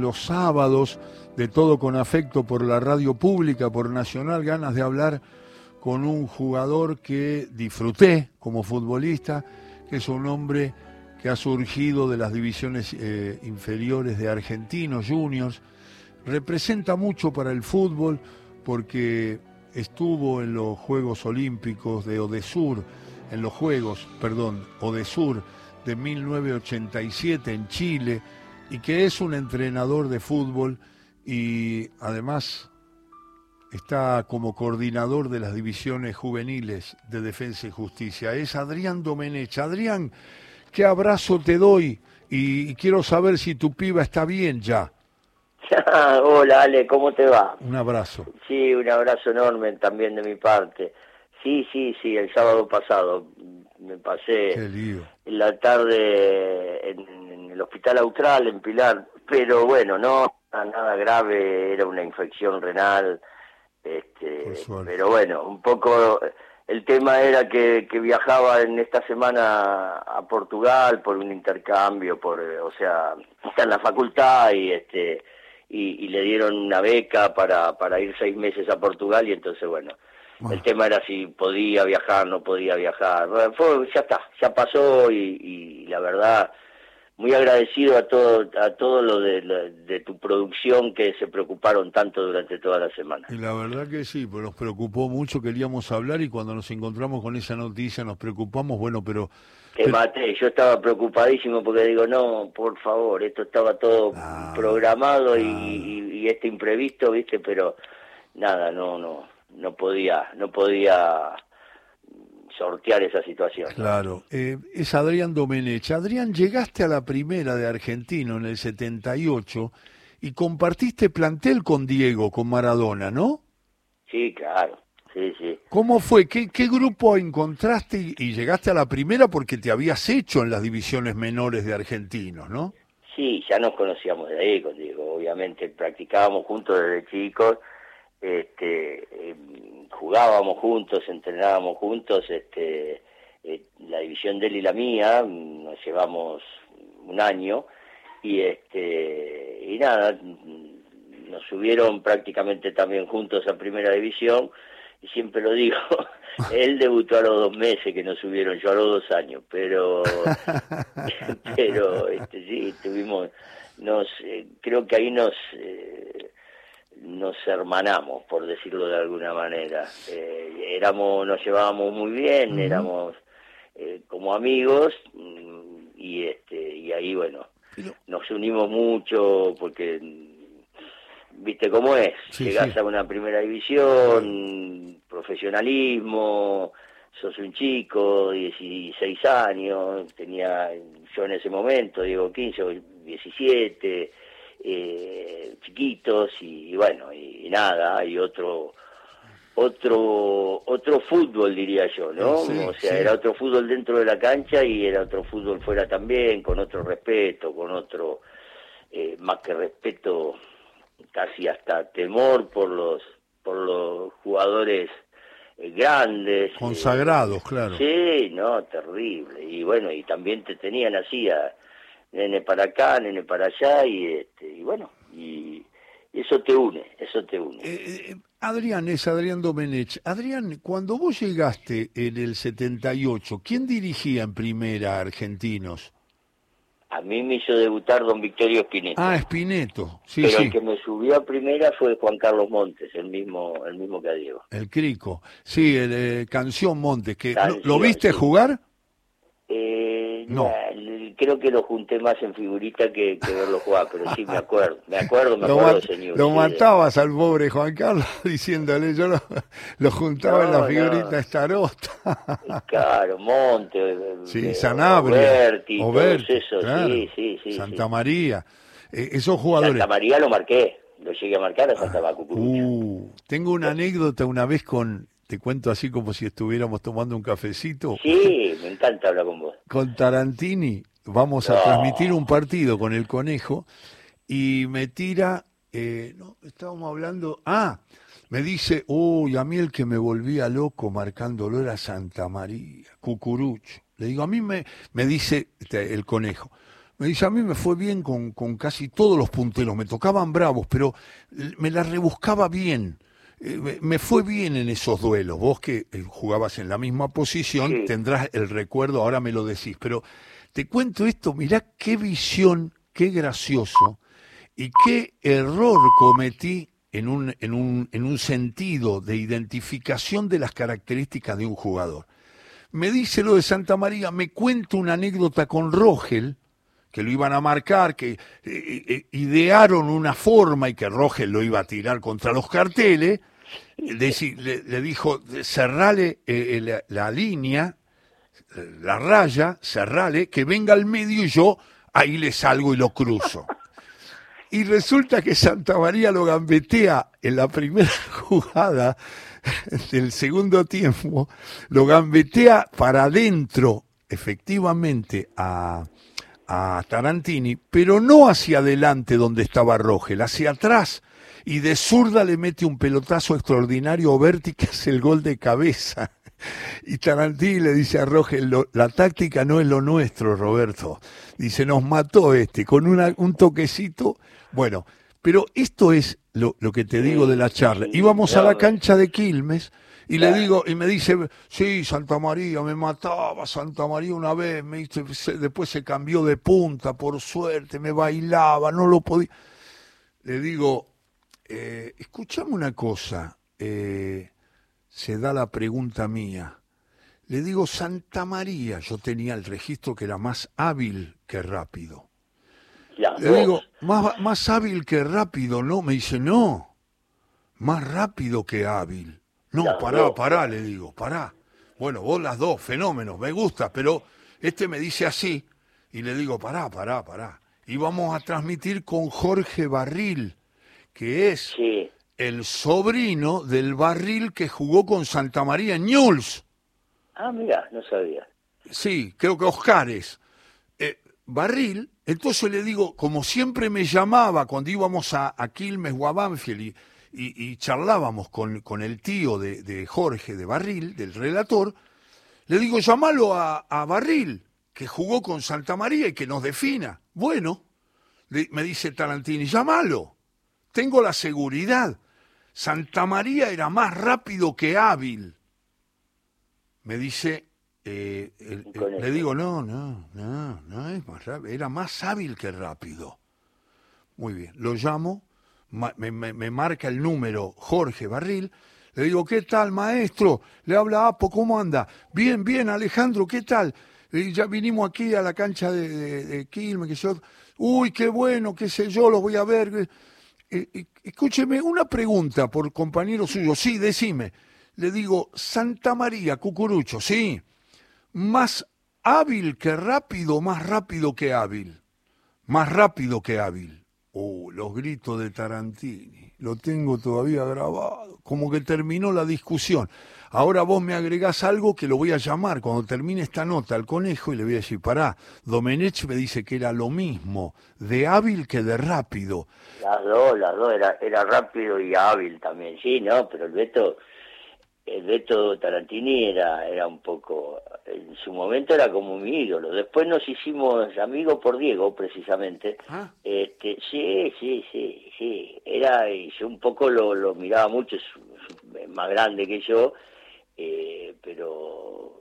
los sábados, de todo con afecto por la radio pública, por Nacional, ganas de hablar con un jugador que disfruté como futbolista, que es un hombre que ha surgido de las divisiones eh, inferiores de Argentinos Juniors. Representa mucho para el fútbol porque estuvo en los Juegos Olímpicos de Odesur, en los Juegos, perdón, Odesur de 1987 en Chile y que es un entrenador de fútbol y además está como coordinador de las divisiones juveniles de Defensa y Justicia. Es Adrián Domenech. Adrián, qué abrazo te doy y, quiero saber si tu piba está bien ya. Hola Ale, ¿cómo te va? Un abrazo. Sí, un abrazo enorme también de mi parte. Sí, sí, sí, el sábado pasado me pasé en la tarde en, el Hospital Austral, en Pilar, pero bueno, no, nada grave, era una infección renal, este, pero bueno, un poco el tema era que, que, viajaba en esta semana a Portugal por un intercambio, por, o sea, está en la facultad y este y, le dieron una beca para, para ir seis meses a Portugal y entonces bueno, el tema era si podía viajar, no podía viajar. Fue, ya está, ya pasó y, la verdad, muy agradecido a todo, a todo lo de, tu producción que se preocuparon tanto durante toda la semana. Y la verdad que sí, pues nos preocupó mucho, queríamos hablar y cuando nos encontramos con esa noticia nos preocupamos, bueno, pero... Te maté, yo estaba preocupadísimo porque digo, no, por favor, esto estaba todo ah, programado y, y este imprevisto, viste, pero nada, no, no no podía, no podía sortear esa situación. Claro, eh, es Adrián Domenech. Adrián, llegaste a la primera de Argentino en el 78 y compartiste plantel con Diego, con Maradona, ¿no? Sí, claro, sí, sí. ¿Cómo fue? ¿Qué, qué grupo encontraste y, y, llegaste a la primera porque te habías hecho en las divisiones menores de Argentinos, ¿no? Sí, ya nos conocíamos de ahí con Diego, obviamente practicábamos juntos desde chicos este, em, jugábamos juntos, entrenábamos juntos, este, eh, la división de él y la mía, nos llevamos un año y este y nada, nos subieron prácticamente también juntos a primera división y siempre lo digo, él debutó a los dos meses que nos subieron, yo a los dos años, pero pero este, sí, tuvimos, nos, eh, creo que ahí nos eh, nos hermanamos, por decirlo de alguna manera. Eh, éramos, nos llevábamos muy bien, éramos eh, como amigos mm, y este y ahí bueno nos unimos mucho porque mm, viste cómo es, llegás a una primera división, profesionalismo, sos un chico, 16 años, tenía yo en ese momento, digo 15 o 17 eh, chiquitos y, bueno, y, nada, hay otro otro otro fútbol diría yo, ¿no? o sea, era otro fútbol dentro de la cancha y era otro fútbol fuera también, con otro respeto, con otro eh, más que respeto, casi hasta temor por los por los jugadores eh, grandes. Consagrados, claro. Sí, no, terrible. Y bueno, y también te tenían así a, nene para acá, nene para allá, y, este, y bueno, y eso te une, eso te une. Eh, eh, Adrián, es Adrián Domenech. Adrián, cuando vos llegaste en el 78, ¿quién dirigía en primera Argentinos? A mí me hizo debutar don Victorio Espineto. Ah, Espineto, sí, Pero el que me subió a primera fue Juan Carlos Montes, el mismo, el mismo que a Diego. El Crico, sí, el eh, Canción Montes. que ¿Lo, viste jugar? Eh, no creo que lo junté más en figurita que, verlo jugar, pero sí me acuerdo, me acuerdo, me acuerdo, señor. Lo matabas al pobre Juan Carlos diciéndole, yo lo, juntaba en la figurita no. estarota. Claro, Monte, sí, eh, Sanabria, Oberti, eso, sí, sí, sí. Santa María, eh, esos jugadores. Santa María lo marqué, lo llegué a marcar a Santa ah, uh, Tengo una anécdota una vez con te cuento así como si estuviéramos tomando un cafecito. Sí, me encanta hablar con vos. Con Tarantini, vamos a transmitir un partido con el conejo y me tira, eh, no, estábamos hablando, ah, me dice, uy, a mí el que me volvía loco marcándolo era Santa María, Cucurucho. Le digo, a mí me, me dice este, el conejo, Me dice, a mí me fue bien con, con casi todos los punteros, me tocaban bravos, pero me la rebuscaba bien. Eh, me fue bien en esos duelos. Vos que eh, jugabas en la misma posición, tendrás el recuerdo, ahora me lo decís. Pero te cuento esto, mirá qué visión, qué gracioso y qué error cometí en un, en un, en un sentido de identificación de las características de un jugador. Me dice lo de Santa María, me cuento una anécdota con Rogel, que lo iban a marcar, que eh, eh, idearon una forma y que Rogel lo iba a tirar contra los carteles, le, dijo, cerrale eh, la, línea, la raya, cerrale, que venga al medio y yo ahí le salgo y lo cruzo. Y resulta que Santa María lo gambetea en la primera jugada del segundo tiempo, lo gambetea para adentro, efectivamente, a, a Tarantini, pero no hacia adelante donde estaba Rogel, hacia atrás. Y de zurda le mete un pelotazo extraordinario a Berti, que es el gol de cabeza. Y Tarantini le dice a Rogel, la táctica no es lo nuestro, Roberto. Dice, nos mató este, con una, un toquecito. Bueno, pero esto es lo, lo que te digo de la charla. Íbamos a la cancha de Quilmes y le digo, y me dice, sí, Santa María, me mataba Santa María una vez, me dice, después se cambió de punta, por suerte, me bailaba, no lo podía. Le digo, eh, escuchame una cosa, eh, se da la pregunta mía. Le digo, Santa María, yo tenía el registro que era más hábil que rápido. Le digo, más, más hábil que rápido, ¿no? Me dice, no, más rápido que hábil. No, pará, pará, le digo, pará. Bueno, vos las dos, fenómenos, me gusta, pero este me dice así, y le digo, pará, pará, pará. Y vamos a transmitir con Jorge Barril, que es el sobrino del Barril que jugó con Santa María en Ñuls. Ah, mira, no sabía. Sí, creo que Oscares. Eh, Barril, entonces le digo, como siempre me llamaba cuando íbamos a, a Quilmes o a Banfield y y, charlábamos con, con, el tío de, Jorge de Barril, del relator, le digo, llamalo a, Barril, que jugó con Santa María y que nos defina. Bueno, me dice Tarantini, llámalo, tengo la seguridad. Santa María era más rápido que hábil. Me dice, eh, le digo, no, no, no, no es más rápido, era más hábil que rápido. Muy bien, lo llamo, me, marca el número Jorge Barril, le digo, ¿qué tal, maestro? Le habla Apo, ¿cómo anda? Bien, bien, Alejandro, ¿qué tal? Y ya vinimos aquí a la cancha de, de, Quilmes, que yo, uy, qué bueno, qué sé yo, los voy a ver. Escúcheme, una pregunta por compañero suyo, sí, decime. Le digo, Santa María, Cucurucho, sí, más hábil que rápido, más rápido que hábil. Más rápido que hábil. Oh, los gritos de Tarantini, lo tengo todavía grabado, como que terminó la discusión. Ahora vos me agregás algo que lo voy a llamar cuando termine esta nota al conejo y le voy a decir, pará, Domenech me dice que era lo mismo, de hábil que de rápido. Las dos, las dos, era, era rápido y hábil también, sí, ¿no? Pero el Beto Beto Tarantini era, era un poco, en su momento era como mi ídolo. Después nos hicimos amigos por Diego, precisamente. Ah. Este, sí, sí, sí, sí. Era, y yo un poco lo, lo miraba mucho, es, más grande que yo, eh, pero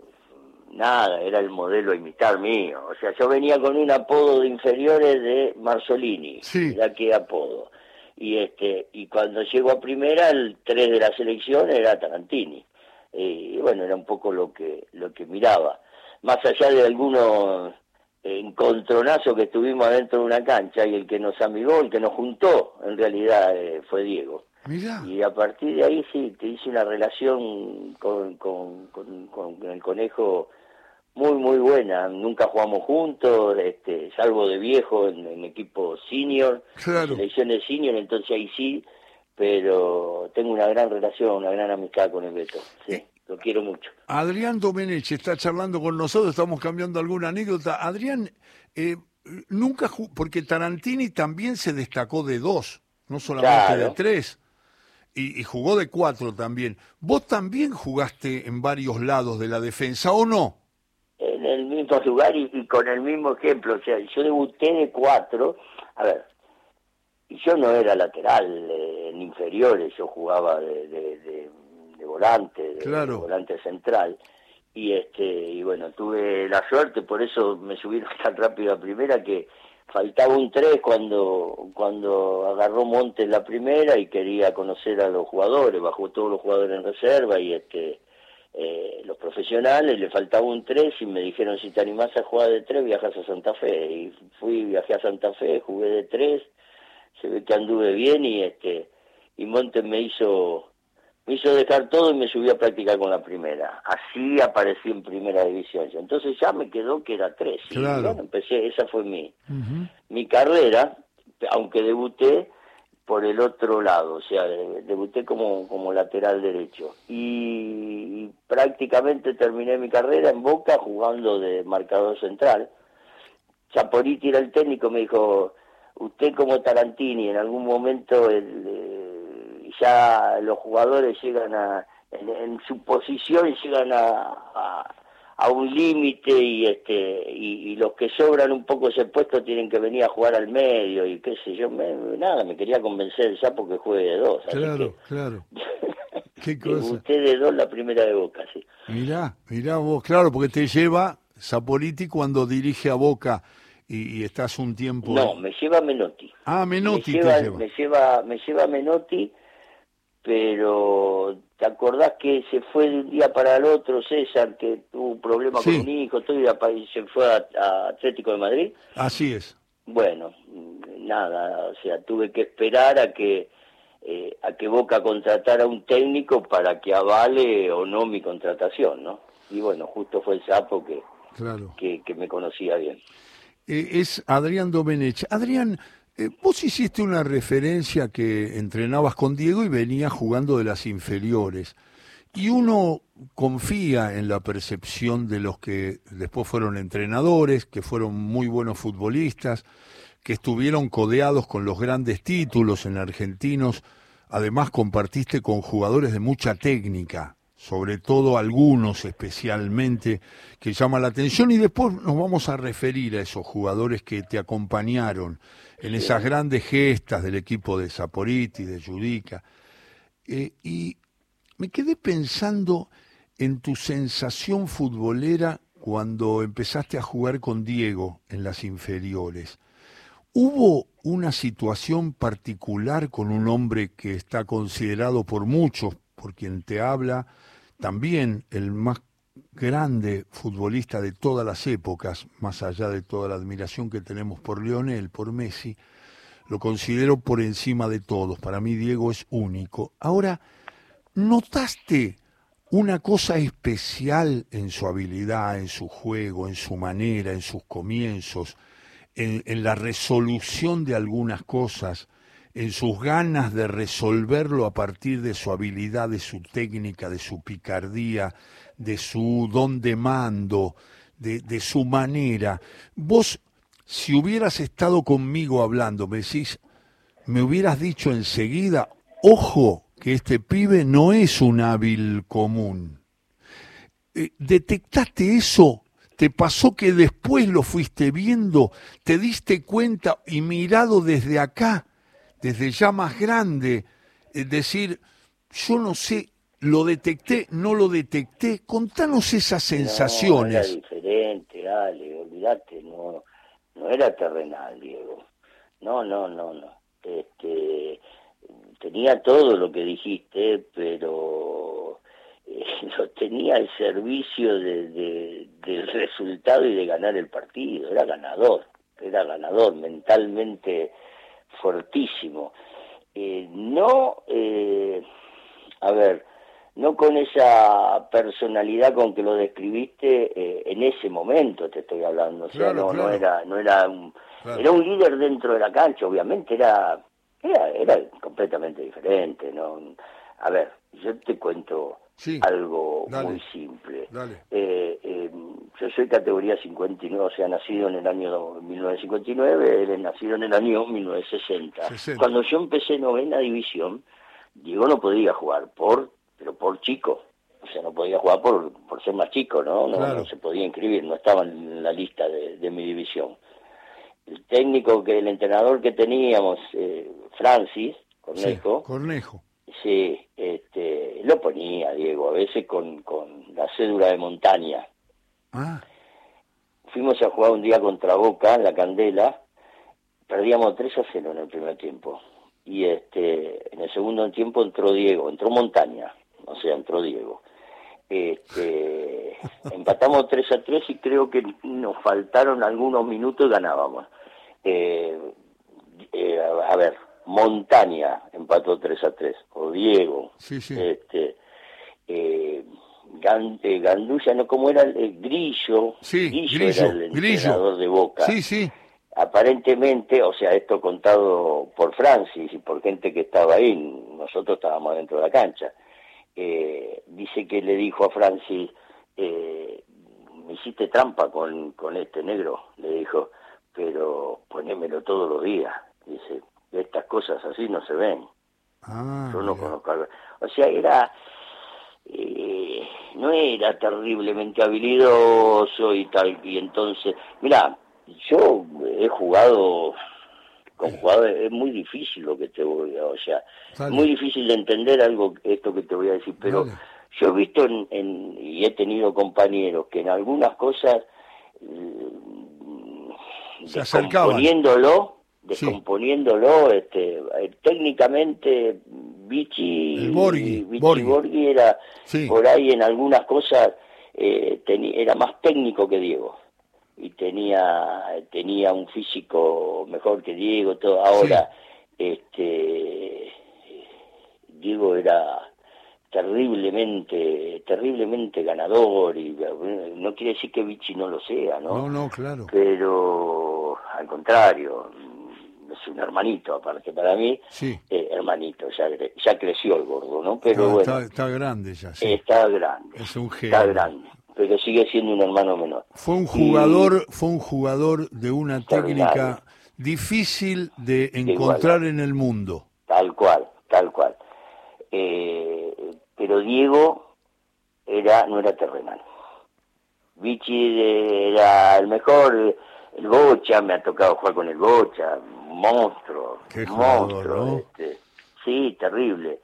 nada, era el modelo a imitar mío. O sea, yo venía con un apodo de inferiores de Marzolini, sí. ya que apodo y este y cuando llegó a primera el 3 de la selección era Tarantini. Eh, y bueno era un poco lo que lo que miraba. Más allá de algunos encontronazos que estuvimos adentro de una cancha y el que nos amigó el que nos juntó en realidad eh, fue Diego. Y a partir de ahí sí te hice una relación con, con, con el conejo muy muy buena nunca jugamos juntos este salvo de viejo en, equipo senior claro. selecciones senior entonces ahí sí pero tengo una gran relación una gran amistad con el Beto sí eh, lo quiero mucho Adrián Domenech está charlando con nosotros estamos cambiando alguna anécdota Adrián eh, nunca porque Tarantini también se destacó de dos no solamente de tres y, y, jugó de cuatro también. ¿Vos también jugaste en varios lados de la defensa o no? Mismo lugar y, con el mismo ejemplo. O sea, yo debuté de cuatro. A ver, y yo no era lateral eh, en inferiores, yo jugaba de, de, volante, de, volante central. Y este y bueno, tuve la suerte, por eso me subieron tan rápido a primera que faltaba un 3 cuando, cuando agarró Montes la primera y quería conocer a los jugadores, bajó todos los jugadores en reserva y este eh, los profesionales, le faltaba un 3 y me dijeron si te animás a jugar de 3 viajas a Santa Fe y fui, viajé a Santa Fe, jugué de 3, se ve que anduve bien y este y Montes me hizo me hizo dejar todo y me subí a practicar con la primera. Así aparecí en primera división. Entonces ya me quedó que era tres. Y bueno, empecé, esa fue mi, mi carrera, aunque debuté por el otro lado, o sea, debuté como, como lateral derecho. Y, prácticamente terminé mi carrera en Boca jugando de marcador central. Chaporiti era el técnico, me dijo, usted como Tarantini, en algún momento el ya los jugadores llegan a, en, su posición llegan a, un límite y este y, los que sobran un poco ese puesto tienen que venir a jugar al medio y qué sé yo, me, nada, me quería convencer ya porque juegue de dos. Claro, claro. ¿Qué cosa? Usted de dos la primera de Boca, sí. Mirá, mirá vos, claro, porque te lleva Zapoliti cuando dirige a Boca y, estás un tiempo... No, me lleva Menotti. Ah, Menotti me lleva, Me lleva, me lleva Menotti pero ¿te acordás que se fue de un día para el otro César, que tuvo un problema con un hijo, todo y se fue a, Atlético de Madrid? Así es. Bueno, nada, o sea, tuve que esperar a que eh, a que Boca contratara un técnico para que avale o no mi contratación, ¿no? Y bueno, justo fue el sapo que, claro. que, me conocía bien. Eh, es Adrián Domenech. Adrián, eh, vos hiciste una referencia que entrenabas con Diego y venías jugando de las inferiores. Y uno confía en la percepción de los que después fueron entrenadores, que fueron muy buenos futbolistas, que estuvieron codeados con los grandes títulos en argentinos. Además compartiste con jugadores de mucha técnica, sobre todo algunos especialmente, que llaman la atención y después nos vamos a referir a esos jugadores que te acompañaron en esas grandes gestas del equipo de Saporiti, de Judica. Eh, y me quedé pensando en tu sensación futbolera cuando empezaste a jugar con Diego en las inferiores. ¿Hubo una situación particular con un hombre que está considerado por muchos, por quien te habla, también el más grande futbolista de todas las épocas, más allá de toda la admiración que tenemos por Lionel, por Messi, lo considero por encima de todos. Para mí Diego es único. Ahora, ¿notaste una cosa especial en su habilidad, en su juego, en su manera, en sus comienzos, en, en la resolución de algunas cosas? En sus ganas de resolverlo a partir de su habilidad, de su técnica, de su picardía, de su don de mando, de, su manera. Vos, si hubieras estado conmigo hablando, me decís, me hubieras dicho enseguida, ojo, que este pibe no es un hábil común. Eh, ¿Detectaste eso? ¿Te pasó que después lo fuiste viendo? ¿Te diste cuenta y mirado desde acá, desde ya más grande? Es decir, yo no sé ¿Lo detecté? ¿No lo detecté? Contanos esas sensaciones. No, era diferente, dale, olvídate, no, no era terrenal, Diego. No, no, no, no. Este, tenía todo lo que dijiste, pero eh, lo tenía al servicio de, del resultado y de ganar el partido. Era ganador, era ganador, mentalmente fortísimo. Eh, no, eh, a ver, no con esa personalidad con que lo describiste eh, en ese momento te estoy hablando. O sea no no era no era un era un líder dentro de la cancha obviamente era era, era completamente diferente no a ver yo te cuento algo muy simple eh, eh, yo soy categoría 59 o sea nacido en el año 1959 él es nacido en el año 1960 cuando yo empecé novena división Diego no podía jugar por pero por chico. O sea, no podía jugar por, por ser más chico, ¿no? No, se podía inscribir, no estaba en la lista de, mi división. El técnico, que el entrenador que teníamos, eh, Francis Cornejo, Cornejo. Sí, este, lo ponía Diego, a veces con, con la cédula de montaña. Ah. Fuimos a jugar un día contra Boca en la Candela, perdíamos 3 a 0 en el primer tiempo. Y este, en el segundo tiempo entró Diego, entró Montaña, o sea, entró Diego. Este, empatamos 3 a 3 y creo que nos faltaron algunos minutos y ganábamos. Eh, eh, a ver, Montaña empató 3 a 3, o Diego. Sí, sí. Este, eh, Gandulla, no como era el, Grillo, sí, Grillo, era el entrenador de Boca. Sí, sí. Aparentemente, o sea, esto contado por Francis y por gente que estaba ahí, nosotros estábamos dentro de la cancha. Eh, dice que le dijo a Francis, eh, me hiciste trampa con, con este negro, le dijo, pero ponémelo todos los días. Dice, estas cosas así no se ven. Ah, Yo no conozco. O sea, era eh, no era terriblemente habilidoso y tal, y entonces, mira, yo he jugado con jugadores, es muy difícil lo que te voy a, o sea, muy difícil de entender algo, esto que te voy a decir, pero yo he visto en, y he tenido compañeros que en algunas cosas, mm, Se descomponiéndolo, descomponiéndolo, este, eh, técnicamente Vichy, Borghi, era por ahí en algunas cosas eh, era más técnico que Diego. Y tenía tenía un físico mejor que Diego todo. Ahora este Diego era terriblemente terriblemente ganador y no quiere decir que Vichy no lo sea no no no claro. Pero al contrario es un hermanito, aparte para mí, sí. Eh, hermanito, ya, ya creció el gordo, ¿no? Pero bueno, está, grande ya, sí. Está grande. Es un Está grande, pero sigue siendo un hermano menor. Fue un jugador, fue un jugador de una técnica difícil de encontrar en el mundo. Tal cual, tal cual. Eh, pero Diego era no era terrenal. Vichy era el mejor, el Bocha, me ha tocado jugar con el Bocha, monstruo, monstruo. Este, sí, terrible.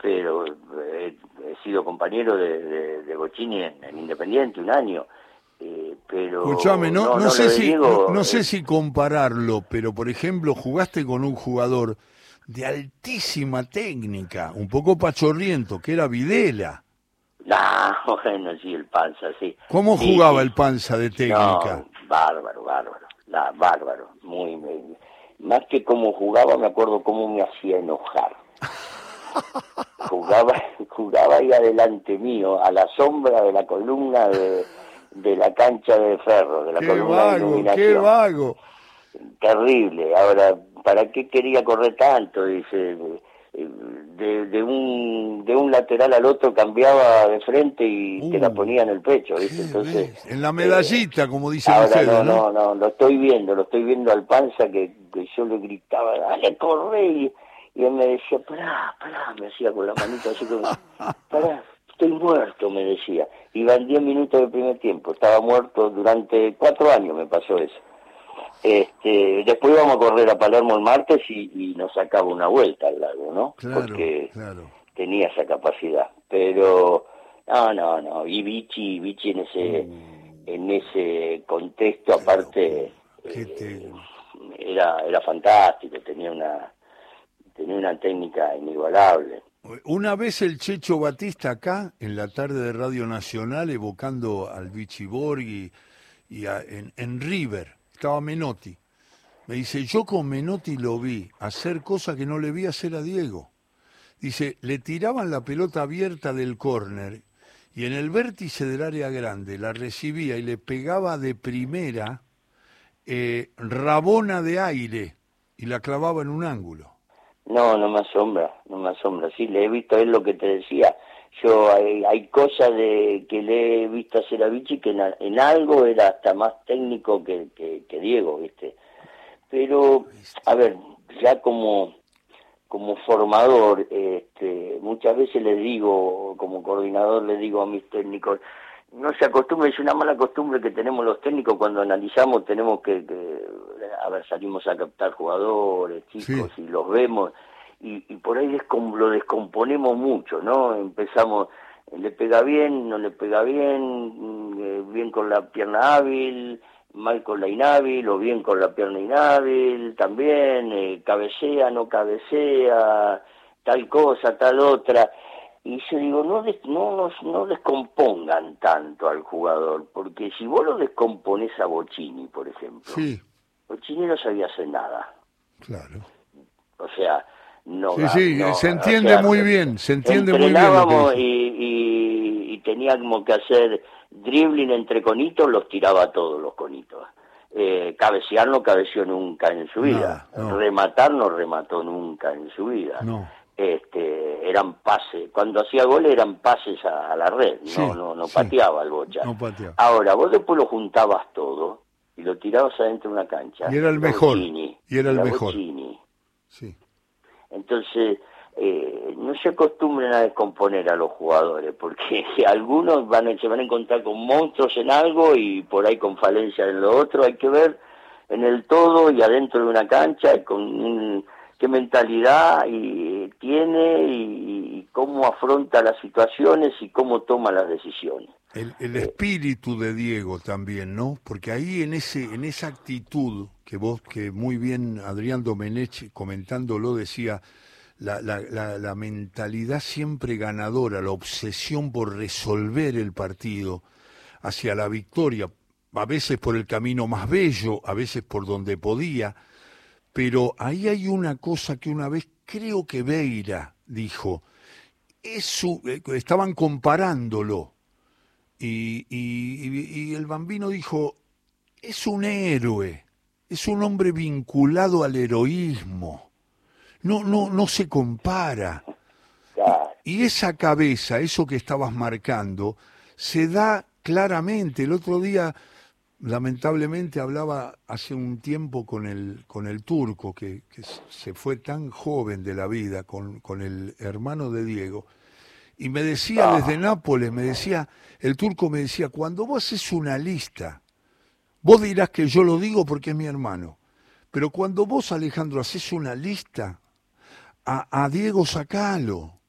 Pero eh, he, sido compañero de, de, Bochini en, Independiente un año. Eh, pero Escuchame, no, no, sé si, no, sé si compararlo, pero por ejemplo, jugaste con un jugador de altísima técnica, un poco pachorriento, que era Videla. No, bueno, sí, el panza, sí. ¿Cómo jugaba el panza de técnica? bárbaro, bárbaro, la, bárbaro, muy, muy, más que cómo jugaba, me acuerdo cómo me hacía enojar. jugaba, jugaba ahí adelante mío, a la sombra de la columna de, de la cancha de ferro, de la columna de iluminación. ¡Qué vago! Terrible. Ahora, ¿para qué quería correr tanto? Dice, de, de, un, de un lateral al otro cambiaba de frente y te la uh, ponía en el pecho, Entonces, en la medallita, como dice ahora no, no, no, lo estoy viendo, lo estoy viendo al panza que, yo le gritaba, dale, corre, y, él me decía, pará, pará, me hacía con la manita así como, pará, estoy muerto, me decía. Iban 10 minutos del primer tiempo, estaba muerto durante cuatro años, me pasó eso. Este, después íbamos a correr a Palermo el martes y, nos sacaba una vuelta al lago, ¿no? Porque tenía esa capacidad. Pero, no, no, no. Y Vichy, Vichy en ese, mm. en ese contexto, aparte, eh, era, era fantástico, tenía una, tenía una técnica inigualable. Una vez el Checho Batista acá, en la tarde de Radio Nacional, evocando al Vichy Borghi y en, en River, estaba Menotti. Me dice, yo con Menotti lo vi hacer cosas que no le vi hacer a Diego. Dice, le tiraban la pelota abierta del córner y en el vértice del área grande la recibía y le pegaba de primera eh, rabona de aire y la clavaba en un ángulo. No, no me asombra, no me asombra. Sí, le he visto, es lo que te decía, yo hay, hay cosas de que le he visto hacer a Vichy que en, algo era hasta más técnico que, que, Diego, ¿viste? Pero, a ver, ya como, como formador, este, muchas veces les digo, como coordinador, les digo a mis técnicos, no se acostumbre, es una mala costumbre que tenemos los técnicos cuando analizamos, tenemos que, a ver, salimos a captar jugadores, chicos, y los vemos, y, por ahí lo descomponemos mucho, ¿no? Empezamos, le pega bien, no le pega bien, mm, eh, bien con la pierna hábil, mal con la inhábil o bien con la pierna inhábil también, eh, cabecea, no cabecea, tal cosa, tal otra. Y yo digo, no, no, no, descompongan tanto al jugador, porque si vos lo descomponés a Bocini, por ejemplo, sí. Bocini no sabía hacer nada. Claro. O sea, no. Sí, sí, se entiende muy bien, se entiende muy bien. y, y teníamos que hacer dribbling entre conitos los tiraba todos los conitos. Eh, cabecear no cabeció nunca en su vida. Rematar no remató nunca en su vida. Este, eran pases. Cuando hacía gol eran pases a, la red. no, no, no pateaba el bocha. Ahora, vos después lo juntabas todo y lo tirabas adentro de una cancha. Y era el mejor. y era el mejor. Sí. Entonces, eh, no se acostumbren a descomponer a los jugadores, porque algunos van se van a encontrar con monstruos en algo y por ahí con falencias en lo otro, hay que ver en el todo y adentro de una cancha con qué mentalidad y, tiene y, cómo afronta las situaciones y cómo toma las decisiones. El, el, espíritu de Diego también, ¿no? Porque ahí en ese en esa actitud que vos que muy bien Adrián Domenech comentándolo decía la, la, la, mentalidad siempre ganadora, la obsesión por resolver el partido hacia la victoria, a veces por el camino más bello, a veces por donde podía, pero ahí hay una cosa que una vez creo que Beira dijo, eso, eh, estaban comparándolo, y, y, y el bambino dijo, es un héroe, es un hombre vinculado al heroísmo no, no, no se compara. Y esa cabeza, eso que estabas marcando, se da claramente. El otro día, lamentablemente, hablaba hace un tiempo con el, con el turco, que, se fue tan joven de la vida, con, con el hermano de Diego, y me decía ah. desde Nápoles, me decía, el turco me decía, cuando vos haces una lista, vos dirás que yo lo digo porque es mi hermano, pero cuando vos, Alejandro, haces una lista, a, Diego sacalo,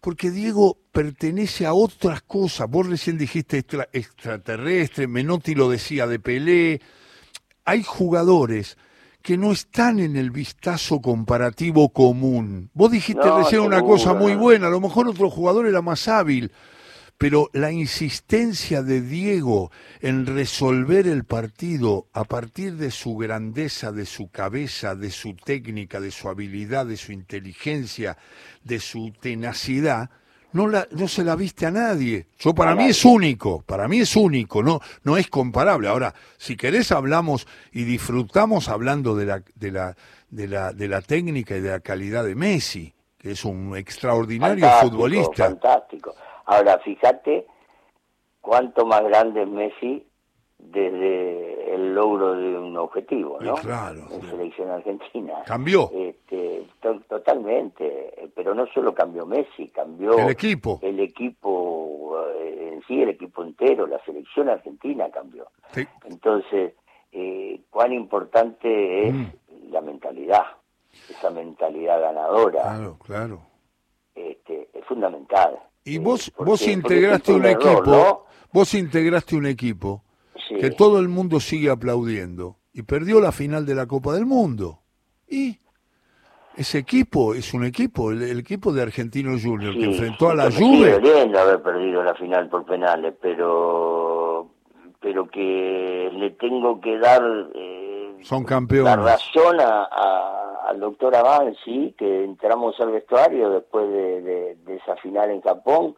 porque Diego pertenece a otras cosas. Vos recién dijiste extraterrestre, Menotti lo decía de Pelé. Hay jugadores que no están en el vistazo comparativo común. Vos dijiste recién una cosa muy buena, a lo mejor otro jugador era más hábil, pero la insistencia de Diego en resolver el partido a partir de su grandeza, de su cabeza, de su técnica, de su habilidad, de su inteligencia, de su tenacidad, no, la, no se la viste a nadie. Yo para mí es único, para mí es único, no, no es comparable. Ahora, si querés hablamos y disfrutamos hablando de la, de la, de la, de la técnica y de la calidad de Messi, que es un extraordinario futbolista. Fantástico. Ahora, fíjate cuánto más grande es Messi desde el logro de un objetivo, ¿no? Claro. En selección argentina. Cambió. Este, totalmente. Pero no solo cambió Messi, cambió. El equipo. El equipo eh, en sí, el equipo entero, la selección argentina cambió. Entonces, eh, cuán importante es mm. la mentalidad, esa mentalidad ganadora. Claro, claro. Este, es fundamental. Y vos, vos integraste un, equipo, vos integraste un equipo que todo el mundo sigue aplaudiendo y perdió la final de la Copa del Mundo. Y ese equipo es un equipo, el, equipo de Argentino Junior que enfrentó a la Juve. haber perdido la final por penales, pero pero que le tengo que dar eh, son campeones. la razón a al doctor Avanzi, que entramos al vestuario después de, esa final en Japón,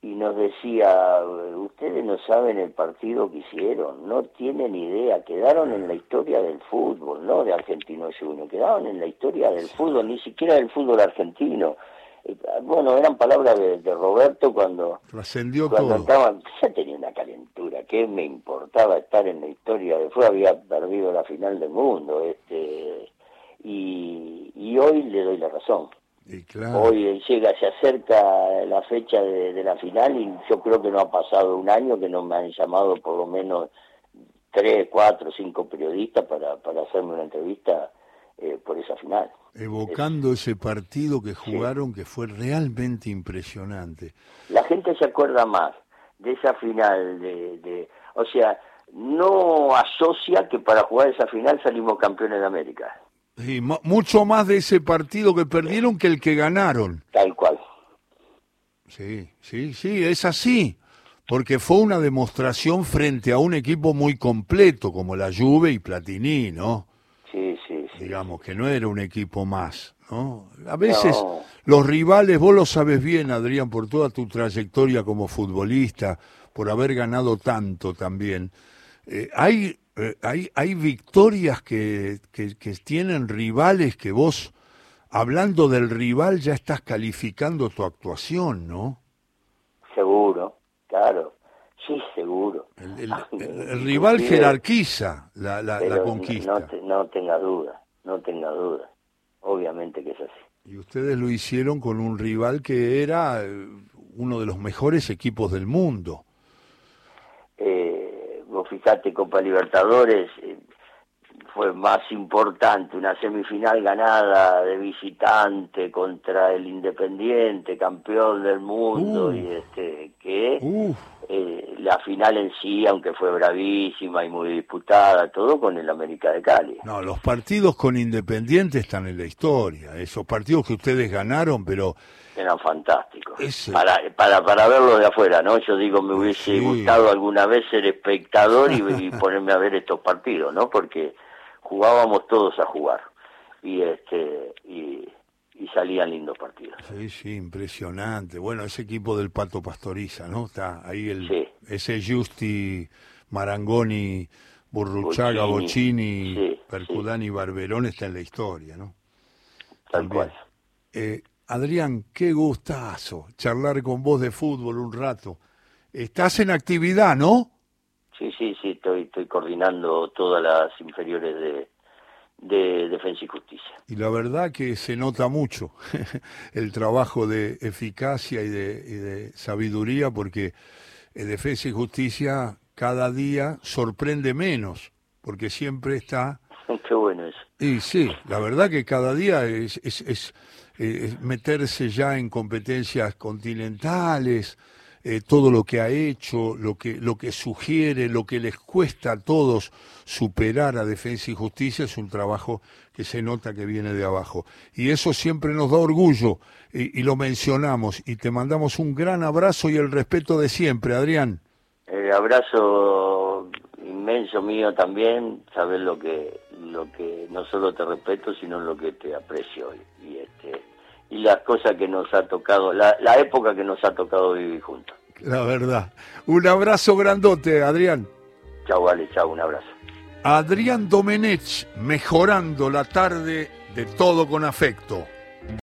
y nos decía, ustedes no saben el partido que hicieron, no tienen idea, quedaron en la historia del fútbol, no de Argentino Junior, quedaron en la historia del fútbol, ni siquiera del fútbol argentino. Eh, bueno, eran palabras de, Roberto cuando, Trascendió cuando estaban, ya tenía una calentura, que me importaba estar en la historia del fútbol, había perdido la final del mundo, este y, y hoy le doy la razón. Y claro. Hoy llega, se acerca la fecha de, de, la final y yo creo que no ha pasado un año que no me han llamado por lo menos tres, cuatro, cinco periodistas para, para hacerme una entrevista eh, por esa final. Evocando ese partido que jugaron que fue realmente impresionante. La gente se acuerda más de esa final, de, de, o sea, no asocia que para jugar esa final salimos campeones de América. Sí, mucho más de ese partido que perdieron que el que ganaron. Tal cual. Sí, sí, sí, es así porque fue una demostración frente a un equipo muy completo como la Juve y Platini, ¿no? Sí, sí, sí. Digamos que no era un equipo más, ¿no? A veces los rivales, vos lo sabes bien, Adrián, por toda tu trayectoria como futbolista, por haber ganado tanto también. Eh, hay, eh, hay, hay victorias que, que, que tienen rivales que vos, hablando del rival, ya estás calificando tu actuación, ¿no? Seguro Claro, sí, seguro. El, rival jerarquiza la, la, conquista. No, no tenga duda, no tenga duda. Obviamente que es así. Y ustedes lo hicieron con un rival que era eh, uno de los mejores equipos del mundo. Eh, vos fijate, Copa Libertadores, eh, fue más importante una semifinal ganada de visitante contra el Independiente, campeón del mundo, y este que eh, la final en sí, aunque fue bravísima y muy disputada, todo con el América de Cali. No, los partidos con Independiente están en la historia, esos partidos que ustedes ganaron, pero eran fantásticos. Para, para, para verlo de afuera, ¿no? Yo digo, me hubiese gustado alguna vez ser espectador y, ponerme a ver estos partidos, ¿no? Porque jugábamos todos a jugar y este y, salían lindos partidos. Sí, sí, impresionante. Bueno, ese equipo del Pato Pastoriza, ¿no? Está ahí el ese Justi Marangoni, Burruchaga, Bocini, Percudani, Barberón está en la historia, ¿no? Tal cual. Eh, Adrián, qué gustazo charlar con vos de fútbol un rato. Estás en actividad, ¿no? Sí, sí, sí, estoy, estoy coordinando todas las inferiores de, de Defensa y Justicia. Y la verdad que se nota mucho el trabajo de eficacia y de, y de sabiduría porque Defensa y Justicia cada día sorprende menos, porque siempre está... Qué bueno eso. Y sí, la verdad que cada día es, es, es, es meterse ya en competencias continentales, eh, todo lo que ha hecho, lo que, lo que sugiere, lo que les cuesta a todos superar a Defensa y Justicia es un trabajo que se nota que viene de abajo. Y eso siempre nos da orgullo y, lo mencionamos y te mandamos un gran abrazo y el respeto de siempre, Adrián. El abrazo inmenso mío también, sabes lo que, lo que no solo te respeto, sino lo que te aprecio y este y las cosas que nos ha tocado, la, la época que nos ha tocado vivir juntos. La verdad. Un abrazo grandote, Adrián. Chau, vale, chau, un abrazo. Adrián Domenech, mejorando la tarde de todo con afecto.